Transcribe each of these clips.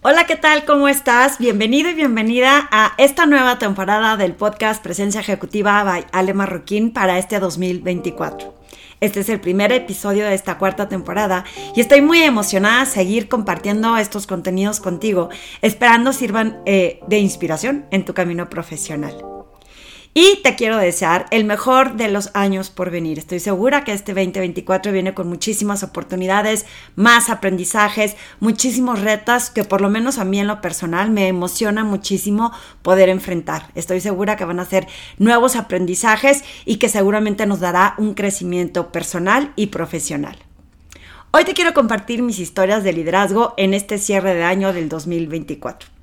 Hola, ¿qué tal? ¿Cómo estás? Bienvenido y bienvenida a esta nueva temporada del podcast Presencia Ejecutiva by Ale Marroquín para este 2024. Este es el primer episodio de esta cuarta temporada y estoy muy emocionada de seguir compartiendo estos contenidos contigo, esperando sirvan eh, de inspiración en tu camino profesional. Y te quiero desear el mejor de los años por venir. Estoy segura que este 2024 viene con muchísimas oportunidades, más aprendizajes, muchísimos retos que por lo menos a mí en lo personal me emociona muchísimo poder enfrentar. Estoy segura que van a ser nuevos aprendizajes y que seguramente nos dará un crecimiento personal y profesional. Hoy te quiero compartir mis historias de liderazgo en este cierre de año del 2024.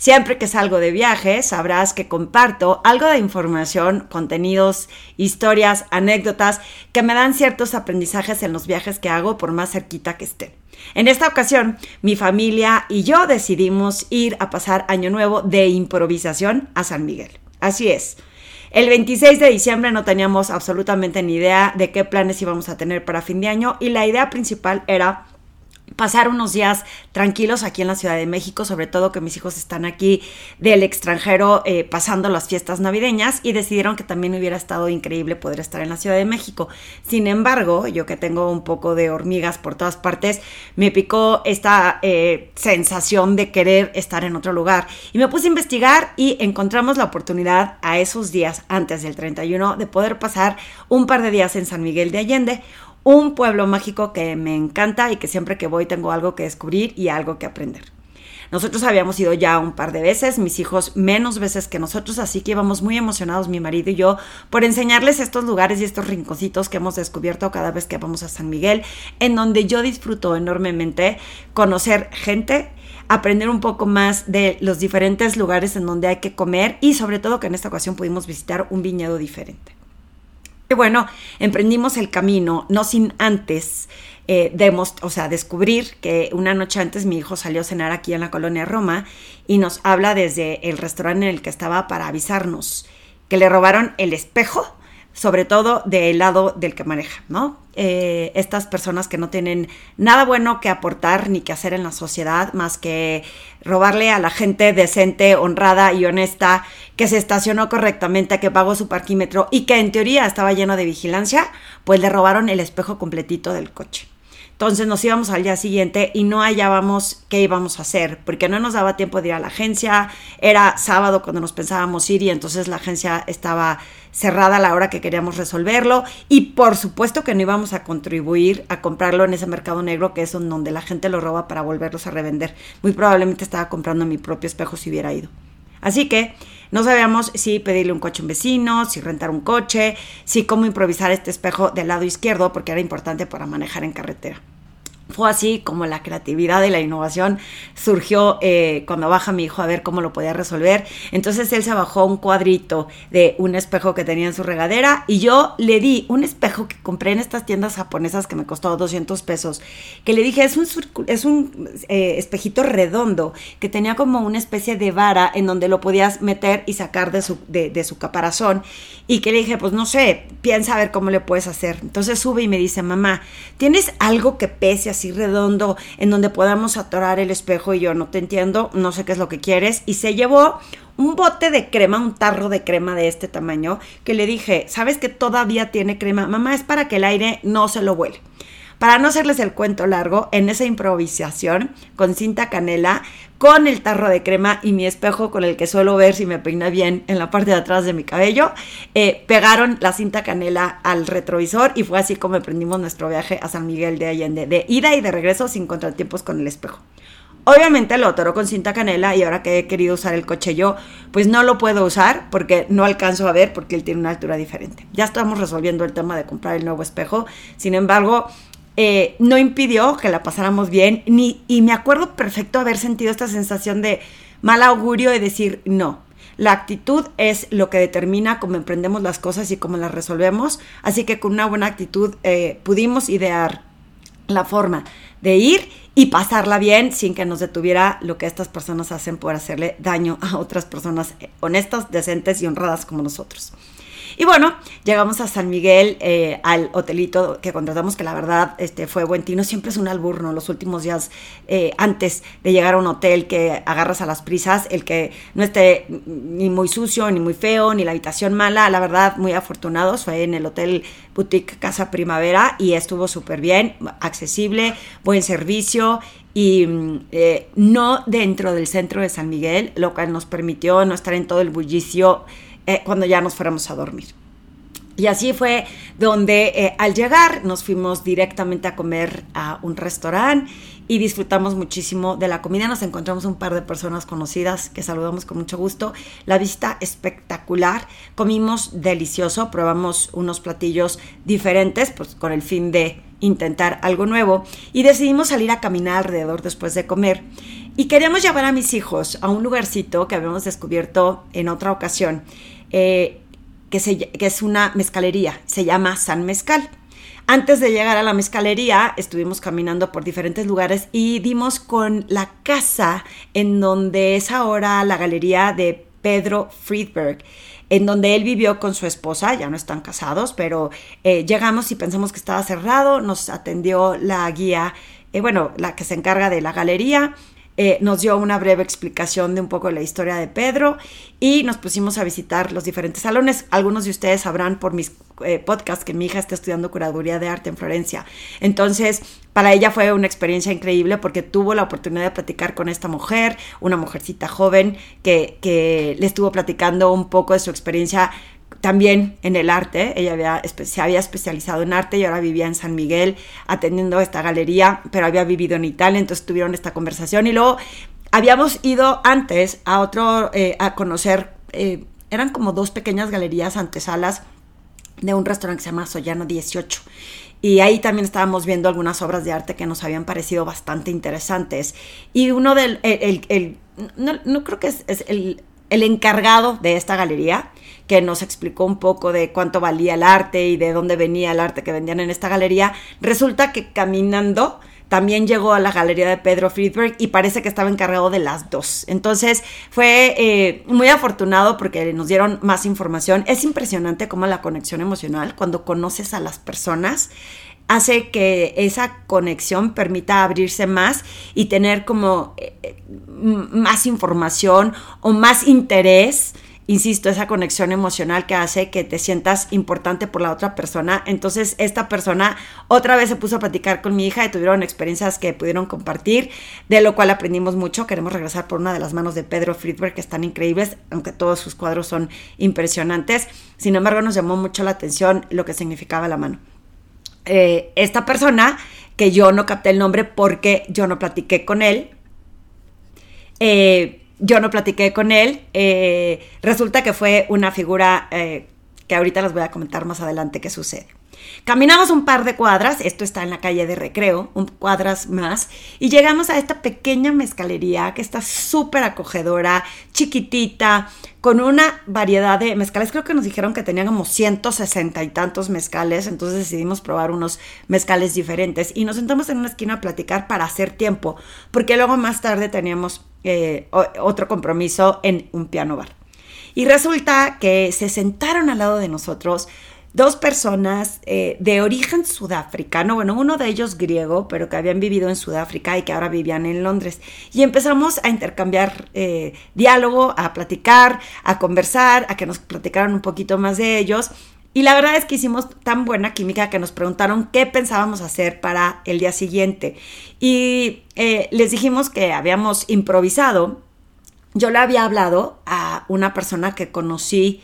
Siempre que salgo de viaje, sabrás que comparto algo de información, contenidos, historias, anécdotas que me dan ciertos aprendizajes en los viajes que hago por más cerquita que estén. En esta ocasión, mi familia y yo decidimos ir a pasar Año Nuevo de improvisación a San Miguel. Así es. El 26 de diciembre no teníamos absolutamente ni idea de qué planes íbamos a tener para fin de año y la idea principal era pasar unos días tranquilos aquí en la Ciudad de México, sobre todo que mis hijos están aquí del extranjero eh, pasando las fiestas navideñas y decidieron que también hubiera estado increíble poder estar en la Ciudad de México. Sin embargo, yo que tengo un poco de hormigas por todas partes, me picó esta eh, sensación de querer estar en otro lugar y me puse a investigar y encontramos la oportunidad a esos días antes del 31 de poder pasar un par de días en San Miguel de Allende un pueblo mágico que me encanta y que siempre que voy tengo algo que descubrir y algo que aprender. Nosotros habíamos ido ya un par de veces, mis hijos menos veces que nosotros, así que íbamos muy emocionados, mi marido y yo, por enseñarles estos lugares y estos rinconcitos que hemos descubierto cada vez que vamos a San Miguel, en donde yo disfruto enormemente conocer gente, aprender un poco más de los diferentes lugares en donde hay que comer y sobre todo que en esta ocasión pudimos visitar un viñedo diferente. Y bueno, emprendimos el camino, no sin antes eh, o sea, descubrir que una noche antes mi hijo salió a cenar aquí en la colonia Roma y nos habla desde el restaurante en el que estaba para avisarnos que le robaron el espejo sobre todo del lado del que maneja, ¿no? Eh, estas personas que no tienen nada bueno que aportar ni que hacer en la sociedad más que robarle a la gente decente, honrada y honesta que se estacionó correctamente, que pagó su parquímetro y que en teoría estaba lleno de vigilancia, pues le robaron el espejo completito del coche. Entonces nos íbamos al día siguiente y no hallábamos qué íbamos a hacer, porque no nos daba tiempo de ir a la agencia, era sábado cuando nos pensábamos ir y entonces la agencia estaba cerrada a la hora que queríamos resolverlo y por supuesto que no íbamos a contribuir a comprarlo en ese mercado negro que es donde la gente lo roba para volverlos a revender. Muy probablemente estaba comprando mi propio espejo si hubiera ido. Así que no sabíamos si pedirle un coche a un vecino, si rentar un coche, si cómo improvisar este espejo del lado izquierdo porque era importante para manejar en carretera. Fue así como la creatividad y la innovación surgió eh, cuando baja mi hijo a ver cómo lo podía resolver. Entonces él se bajó un cuadrito de un espejo que tenía en su regadera y yo le di un espejo que compré en estas tiendas japonesas que me costó 200 pesos, que le dije es un, es un eh, espejito redondo que tenía como una especie de vara en donde lo podías meter y sacar de su, de, su caparazón y que le dije pues no sé, piensa a ver cómo le puedes hacer. Entonces sube y me dice mamá, ¿tienes algo que pese así? Así redondo en donde podamos atorar el espejo y yo no te entiendo, no sé qué es lo que quieres. Y se llevó un bote de crema, un tarro de crema de este tamaño, que le dije, ¿sabes que todavía tiene crema? Mamá, es para que el aire no se lo huele. Para no hacerles el cuento largo, en esa improvisación con cinta canela, con el tarro de crema y mi espejo con el que suelo ver si me peina bien en la parte de atrás de mi cabello, eh, pegaron la cinta canela al retrovisor y fue así como emprendimos nuestro viaje a San Miguel de Allende, de ida y de regreso sin contratiempos con el espejo. Obviamente lo atoró con cinta canela y ahora que he querido usar el coche yo, pues no lo puedo usar porque no alcanzo a ver porque él tiene una altura diferente. Ya estamos resolviendo el tema de comprar el nuevo espejo. Sin embargo, eh, no impidió que la pasáramos bien, ni, y me acuerdo perfecto haber sentido esta sensación de mal augurio y decir, no, la actitud es lo que determina cómo emprendemos las cosas y cómo las resolvemos, así que con una buena actitud eh, pudimos idear la forma de ir y pasarla bien sin que nos detuviera lo que estas personas hacen por hacerle daño a otras personas honestas, decentes y honradas como nosotros. Y bueno, llegamos a San Miguel, eh, al hotelito que contratamos, que la verdad este, fue buen tino. Siempre es un alburno los últimos días eh, antes de llegar a un hotel que agarras a las prisas, el que no esté ni muy sucio, ni muy feo, ni la habitación mala. La verdad, muy afortunados. Fue en el Hotel Boutique Casa Primavera y estuvo súper bien, accesible, buen servicio y eh, no dentro del centro de San Miguel, lo cual nos permitió no estar en todo el bullicio eh, cuando ya nos fuéramos a dormir. Y así fue donde eh, al llegar nos fuimos directamente a comer a un restaurante y disfrutamos muchísimo de la comida. Nos encontramos un par de personas conocidas que saludamos con mucho gusto. La vista espectacular. Comimos delicioso, probamos unos platillos diferentes, pues con el fin de intentar algo nuevo. Y decidimos salir a caminar alrededor después de comer. Y queríamos llevar a mis hijos a un lugarcito que habíamos descubierto en otra ocasión. Eh, que, es una mezcalería, se llama San Mezcal. Antes de llegar a la mezcalería, estuvimos caminando por diferentes lugares y dimos con la casa en donde es ahora la galería de Pedro Friedberg, en donde él vivió con su esposa, ya no están casados, pero eh, llegamos y pensamos que estaba cerrado, nos atendió la guía, eh, bueno, la que se encarga de la galería, eh, nos dio una breve explicación de un poco la historia de Pedro y nos pusimos a visitar los diferentes salones. Algunos de ustedes sabrán por mis eh, podcasts que mi hija está estudiando curaduría de arte en Florencia. Entonces, para ella fue una experiencia increíble porque tuvo la oportunidad de platicar con esta mujer, una mujercita joven que, que le estuvo platicando un poco de su experiencia también en el arte. Ella había, se había especializado en arte y ahora vivía en San Miguel atendiendo esta galería, pero había vivido en Italia, entonces tuvieron esta conversación y luego habíamos ido antes a otro, eh, a conocer, eh, eran como dos pequeñas galerías antesalas de un restaurante que se llama Soyano 18. Y ahí también estábamos viendo algunas obras de arte que nos habían parecido bastante interesantes. Y uno del, el, no, creo que es, es el, el encargado de esta galería, que nos explicó un poco de cuánto valía el arte y de dónde venía el arte que vendían en esta galería, resulta que caminando también llegó a la galería de Pedro Friedberg y parece que estaba encargado de las dos. Entonces fue eh, muy afortunado porque nos dieron más información. Es impresionante cómo la conexión emocional, cuando conoces a las personas, hace que esa conexión permita abrirse más y tener como eh, más información o más interés insisto, esa conexión emocional que hace que te sientas importante por la otra persona. Entonces, esta persona otra vez se puso a platicar con mi hija y tuvieron experiencias que pudieron compartir, de lo cual aprendimos mucho. Queremos regresar por una de las manos de Pedro Friedberg, que están increíbles, aunque todos sus cuadros son impresionantes. Sin embargo, nos llamó mucho la atención lo que significaba la mano. Eh, esta persona, que yo no capté el nombre porque yo no platiqué con él, eh, yo no platiqué con él. Eh, resulta que fue una figura eh, que ahorita les voy a comentar más adelante qué sucede. Caminamos un par de cuadras, esto está en la calle de Recreo, un cuadras más, y llegamos a esta pequeña mezcalería que está súper acogedora, chiquitita, con una variedad de mezcales. Creo que nos dijeron que tenían como 160 y tantos mezcales, entonces decidimos probar unos mezcales diferentes y nos sentamos en una esquina a platicar para hacer tiempo, porque luego más tarde teníamos eh, otro compromiso en un piano bar. Y resulta que se sentaron al lado de nosotros dos personas eh, de origen sudafricano, bueno, uno de ellos griego, pero que habían vivido en Sudáfrica y que ahora vivían en Londres. Y empezamos a intercambiar eh, diálogo, a platicar, a conversar, a que nos platicaran un poquito más de ellos. Y la verdad es que hicimos tan buena química que nos preguntaron qué pensábamos hacer para el día siguiente. Y eh, les dijimos que habíamos improvisado. Yo le había hablado a una persona que conocí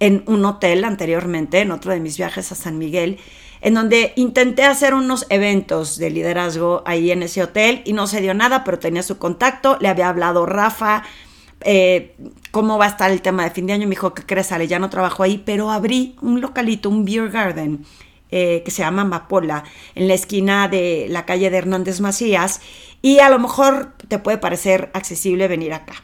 en un hotel anteriormente, en otro de mis viajes a San Miguel, en donde intenté hacer unos eventos de liderazgo ahí en ese hotel y no se dio nada, pero tenía su contacto, le había hablado Rafa, eh, cómo va a estar el tema de fin de año, me dijo, ¿qué crees? Ya no trabajo ahí, pero abrí un localito, un beer garden, eh, que se llama Mapola, en la esquina de la calle de Hernández Macías, y a lo mejor te puede parecer accesible venir acá.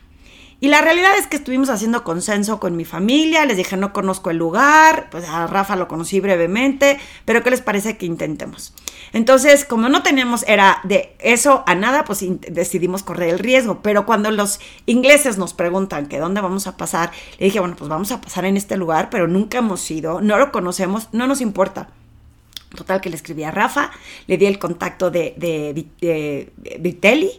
Y la realidad es que estuvimos haciendo consenso con mi familia, les dije no conozco el lugar, pues a Rafa lo conocí brevemente, pero ¿qué les parece que intentemos? Entonces, como no teníamos, era de eso a nada, pues decidimos correr el riesgo, pero cuando los ingleses nos preguntan que dónde vamos a pasar, le dije, bueno, pues vamos a pasar en este lugar, pero nunca hemos ido, no lo conocemos, no nos importa. Total que le escribí a Rafa, le di el contacto de, de, Vitelli,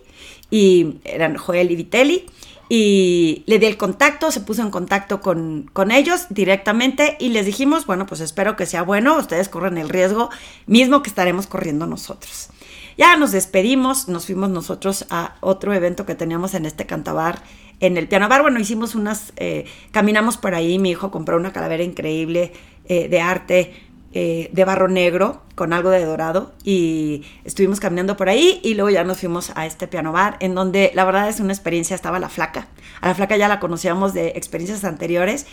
y eran Joel y Vitelli, y le di el contacto, se puso en contacto con, con, ellos directamente y les dijimos, bueno, pues espero que sea bueno, ustedes corren el riesgo mismo que estaremos corriendo nosotros. Ya nos despedimos, nos fuimos nosotros a otro evento que teníamos en este cantabar, en el piano bar. Bueno, hicimos unas, eh, caminamos por ahí, mi hijo compró una calavera increíble eh, de arte eh, de barro negro con algo de dorado y estuvimos caminando por ahí y luego ya nos fuimos a este piano bar en donde la verdad es una experiencia, estaba la flaca. A la flaca ya la conocíamos de experiencias anteriores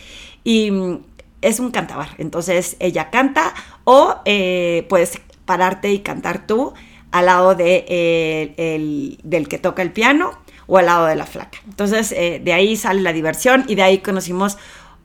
y mm, es un cantabar. Entonces ella canta o eh, puedes pararte y cantar tú al lado de, eh, del que toca el piano o al lado de la flaca. Entonces de ahí sale la diversión y de ahí conocimos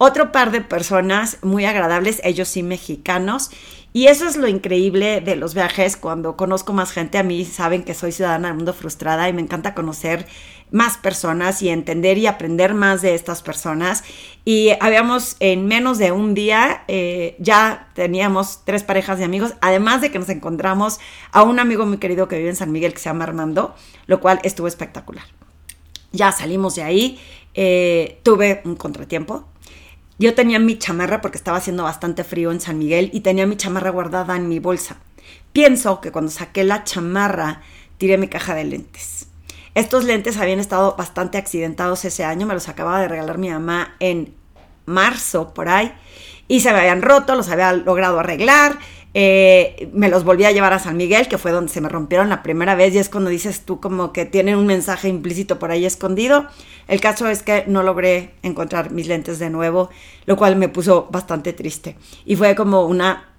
otro par de personas muy agradables, ellos sí mexicanos. Y eso es lo increíble de los viajes. Cuando conozco más gente, a mí saben que soy ciudadana del mundo frustrada y me encanta conocer más personas y entender y aprender más de estas personas. Y habíamos en menos de un día, eh, ya teníamos tres parejas de amigos, además de que nos encontramos a un amigo muy querido que vive en San Miguel que se llama Armando, lo cual estuvo espectacular. Ya salimos de ahí, eh, tuve un contratiempo, yo tenía mi chamarra porque estaba haciendo bastante frío en San Miguel y tenía mi chamarra guardada en mi bolsa. Pienso que cuando saqué la chamarra tiré mi caja de lentes. Estos lentes habían estado bastante accidentados ese año, me los acababa de regalar mi mamá en marzo por ahí y se me habían roto, los había logrado arreglar eh, me los volví a llevar a San Miguel, que fue donde se me rompieron la primera vez, y es cuando dices tú como que tienen un mensaje implícito por ahí escondido. El caso es que no logré encontrar mis lentes de nuevo, lo cual me puso bastante triste. Y fue como una,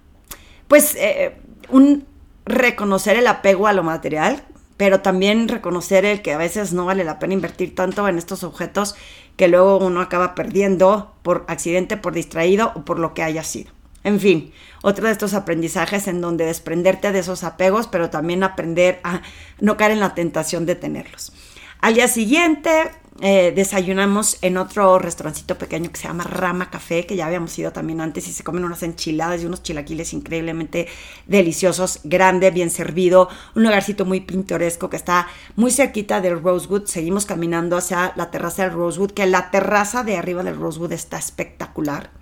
pues, eh, un reconocer el apego a lo material, pero también reconocer el que a veces no vale la pena invertir tanto en estos objetos que luego uno acaba perdiendo por accidente, por distraído o por lo que haya sido. En fin, otro de estos aprendizajes en donde desprenderte de esos apegos, pero también aprender a no caer en la tentación de tenerlos. Al día siguiente eh, desayunamos en otro restaurancito pequeño que se llama Rama Café, que ya habíamos ido también antes y se comen unas enchiladas y unos chilaquiles increíblemente deliciosos, grande, bien servido, un lugarcito muy pintoresco que está muy cerquita del Rosewood. Seguimos caminando hacia la terraza del Rosewood, que la terraza de arriba del Rosewood está espectacular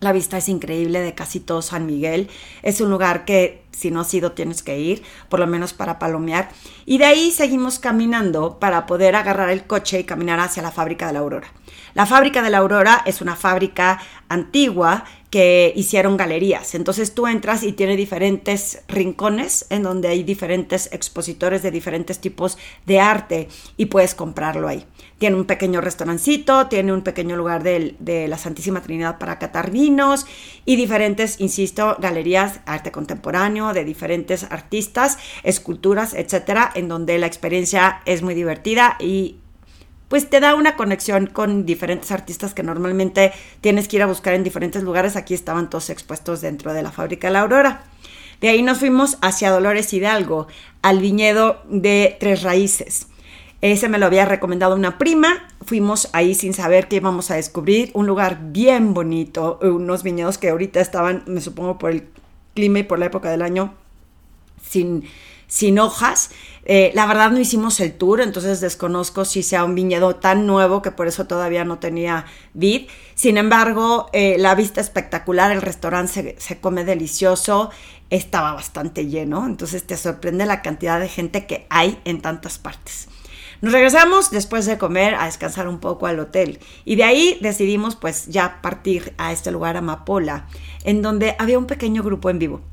la vista es increíble de casi todo San Miguel. Es un lugar que si no has ido tienes que ir, por lo menos para palomear. Y de ahí seguimos caminando para poder agarrar el coche y caminar hacia la fábrica de la Aurora. La fábrica de la Aurora es una fábrica antigua que hicieron galerías. Entonces tú entras y tiene diferentes rincones en donde hay diferentes expositores de diferentes tipos de arte y puedes comprarlo ahí. Tiene un pequeño restaurancito, tiene un pequeño lugar de, la Santísima Trinidad para catar vinos y diferentes, insisto, galerías, arte contemporáneo de diferentes artistas, esculturas, etcétera, en donde la experiencia es muy divertida y pues te da una conexión con diferentes artistas que normalmente tienes que ir a buscar en diferentes lugares. Aquí estaban todos expuestos dentro de la fábrica la Aurora. De ahí nos fuimos hacia Dolores Hidalgo, al viñedo de Tres Raíces. Ese me lo había recomendado una prima. Fuimos ahí sin saber que íbamos a descubrir un lugar bien bonito, unos viñedos que ahorita estaban, me supongo por el clima y por la época del año, sin, sin hojas. Eh, la verdad no hicimos el tour, entonces desconozco si sea un viñedo tan nuevo que por eso todavía no tenía vid. Sin embargo, eh, la vista espectacular, el restaurante se, se come delicioso, estaba bastante lleno, entonces te sorprende la cantidad de gente que hay en tantas partes. Nos regresamos después de comer a descansar un poco al hotel y de ahí decidimos pues ya partir a este lugar Amapola, en donde había un pequeño grupo en vivo.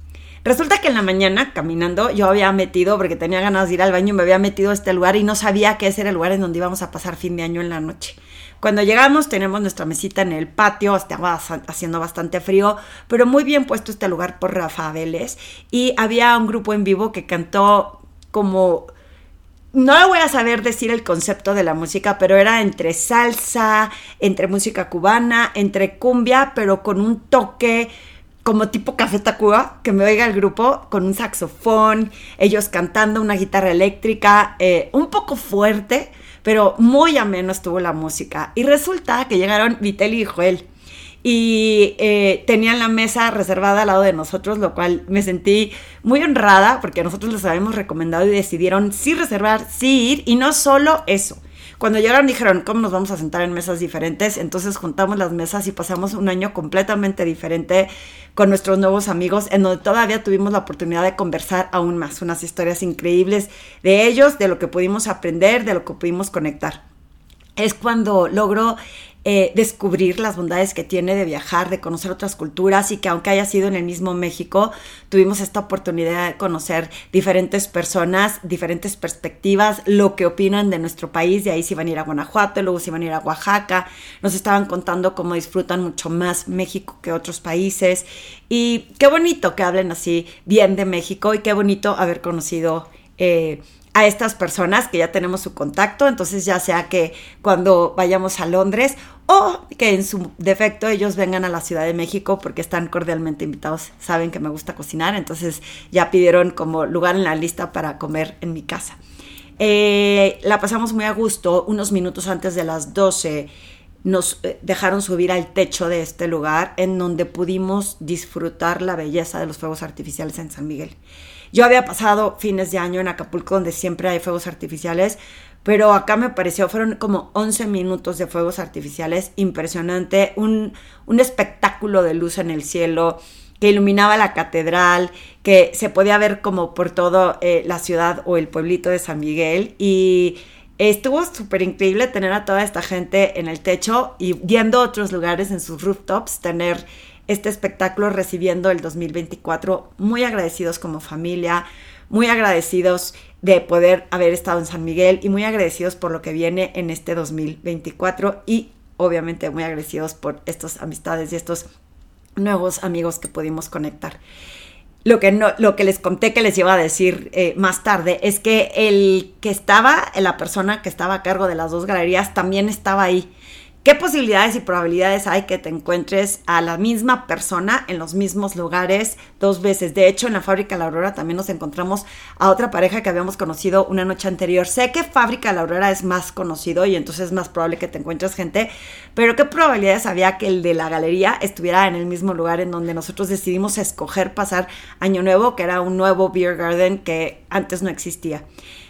Resulta que en la mañana, caminando, yo había metido, porque tenía ganas de ir al baño, me había metido a este lugar y no sabía que ese era el lugar en donde íbamos a pasar fin de año en la noche. Cuando llegamos tenemos nuestra mesita en el patio, estaba haciendo bastante frío, pero muy bien puesto este lugar por Rafa Vélez y había un grupo en vivo que cantó como no voy a saber decir el concepto de la música, pero era entre salsa, entre música cubana, entre cumbia, pero con un toque como tipo Café Tacuba, que me oiga el grupo con un saxofón, ellos cantando una guitarra eléctrica, eh, un poco fuerte, pero muy ameno estuvo la música. Y resulta que llegaron Vitelli y Joel y eh, tenían la mesa reservada al lado de nosotros, lo cual me sentí muy honrada porque nosotros les habíamos recomendado y decidieron sí reservar, sí ir, y no solo eso. Cuando llegaron dijeron, ¿cómo nos vamos a sentar en mesas diferentes? Entonces juntamos las mesas y pasamos un año completamente diferente con nuestros nuevos amigos, en donde todavía tuvimos la oportunidad de conversar aún más, unas historias increíbles de ellos, de lo que pudimos aprender, de lo que pudimos conectar. Es cuando logro eh, descubrir las bondades que tiene de viajar, de conocer otras culturas y que aunque haya sido en el mismo México, tuvimos esta oportunidad de conocer diferentes personas, diferentes perspectivas, lo que opinan de nuestro país, de ahí se iban a ir a Guanajuato, luego se iban a ir a Oaxaca, nos estaban contando cómo disfrutan mucho más México que otros países y qué bonito que hablen así bien de México y qué bonito haber conocido. Eh, a estas personas que ya tenemos su contacto, entonces ya sea que cuando vayamos a Londres o que en su defecto ellos vengan a la Ciudad de México porque están cordialmente invitados, saben que me gusta cocinar, entonces ya pidieron como lugar en la lista para comer en mi casa. Eh, la pasamos muy a gusto, unos minutos antes de las 12 nos eh, dejaron subir al techo de este lugar en donde pudimos disfrutar la belleza de los fuegos artificiales en San Miguel. Yo había pasado fines de año en Acapulco donde siempre hay fuegos artificiales, pero acá me pareció, fueron como 11 minutos de fuegos artificiales, impresionante, un, espectáculo de luz en el cielo que iluminaba la catedral, que se podía ver como por toda eh, la ciudad o el pueblito de San Miguel y estuvo súper increíble tener a toda esta gente en el techo y viendo otros lugares en sus rooftops, tener este espectáculo recibiendo el 2024. Muy agradecidos como familia, muy agradecidos de poder haber estado en San Miguel y muy agradecidos por lo que viene en este 2024 y obviamente muy agradecidos por estas amistades y estos nuevos amigos que pudimos conectar. Lo que, no, lo que les conté que les iba a decir eh, más tarde es que el que estaba, la persona que estaba a cargo de las dos galerías, también estaba ahí. ¿Qué posibilidades y probabilidades hay que te encuentres a la misma persona en los mismos lugares dos veces? De hecho, en la Fábrica La Aurora también nos encontramos a otra pareja que habíamos conocido una noche anterior. Sé que Fábrica La Aurora es más conocido y entonces es más probable que te encuentres gente, pero ¿qué probabilidades había que el de la galería estuviera en el mismo lugar en donde nosotros decidimos escoger pasar Año Nuevo, que era un nuevo beer garden que antes no existía?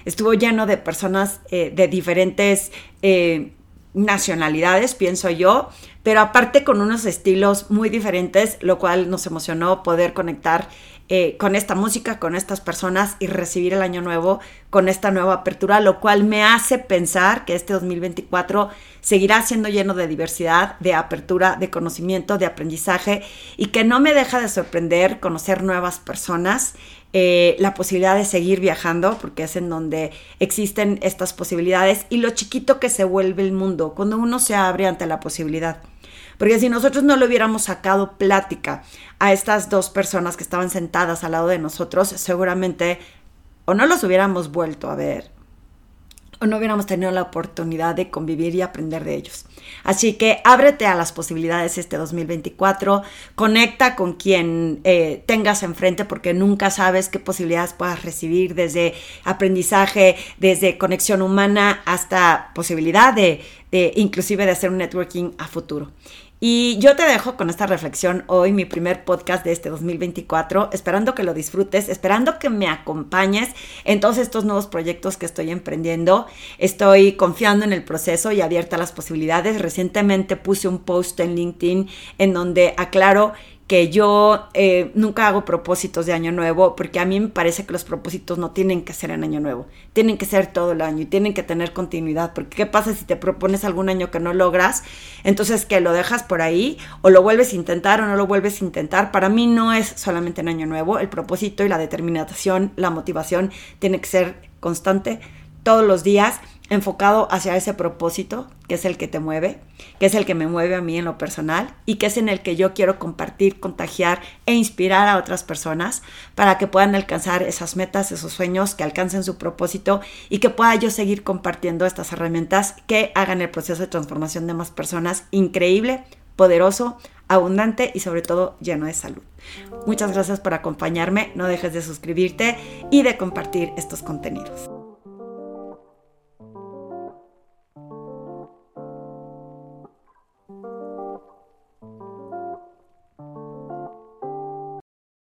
Estuvo lleno de personas eh, de diferentes... Eh, nacionalidades, pienso yo, pero aparte con unos estilos muy diferentes, lo cual nos emocionó poder conectar eh, con esta música, con estas personas y recibir el año nuevo con esta nueva apertura, lo cual me hace pensar que este 2024 seguirá siendo lleno de diversidad, de apertura, de conocimiento, de aprendizaje y que no me deja de sorprender conocer nuevas personas eh, la posibilidad de seguir viajando, porque es en donde existen estas posibilidades, y lo chiquito que se vuelve el mundo cuando uno se abre ante la posibilidad. Porque si nosotros no le hubiéramos sacado plática a estas dos personas que estaban sentadas al lado de nosotros, seguramente o no los hubiéramos vuelto a ver o no hubiéramos tenido la oportunidad de convivir y aprender de ellos. Así que ábrete a las posibilidades este 2024, conecta con quien eh, tengas enfrente porque nunca sabes qué posibilidades puedas recibir desde aprendizaje, desde conexión humana hasta posibilidad de, de inclusive de hacer un networking a futuro. Y yo te dejo con esta reflexión hoy, mi primer podcast de este 2024, esperando que lo disfrutes, esperando que me acompañes en todos estos nuevos proyectos que estoy emprendiendo. Estoy confiando en el proceso y abierta a las posibilidades. Recientemente puse un post en LinkedIn en donde aclaro que yo eh, nunca hago propósitos de año nuevo porque a mí me parece que los propósitos no tienen que ser en año nuevo, tienen que ser todo el año y tienen que tener continuidad, porque ¿qué pasa si te propones algún año que no logras? Entonces que lo dejas por ahí o lo vuelves a intentar o no lo vuelves a intentar. Para mí no es solamente en año nuevo, el propósito y la determinación, la motivación tiene que ser constante todos los días enfocado hacia ese propósito, que es el que te mueve, que es el que me mueve a mí en lo personal y que es en el que yo quiero compartir, contagiar e inspirar a otras personas para que puedan alcanzar esas metas, esos sueños, que alcancen su propósito y que pueda yo seguir compartiendo estas herramientas que hagan el proceso de transformación de más personas increíble, poderoso, abundante y sobre todo lleno de salud. Muchas gracias por acompañarme, no dejes de suscribirte y de compartir estos contenidos.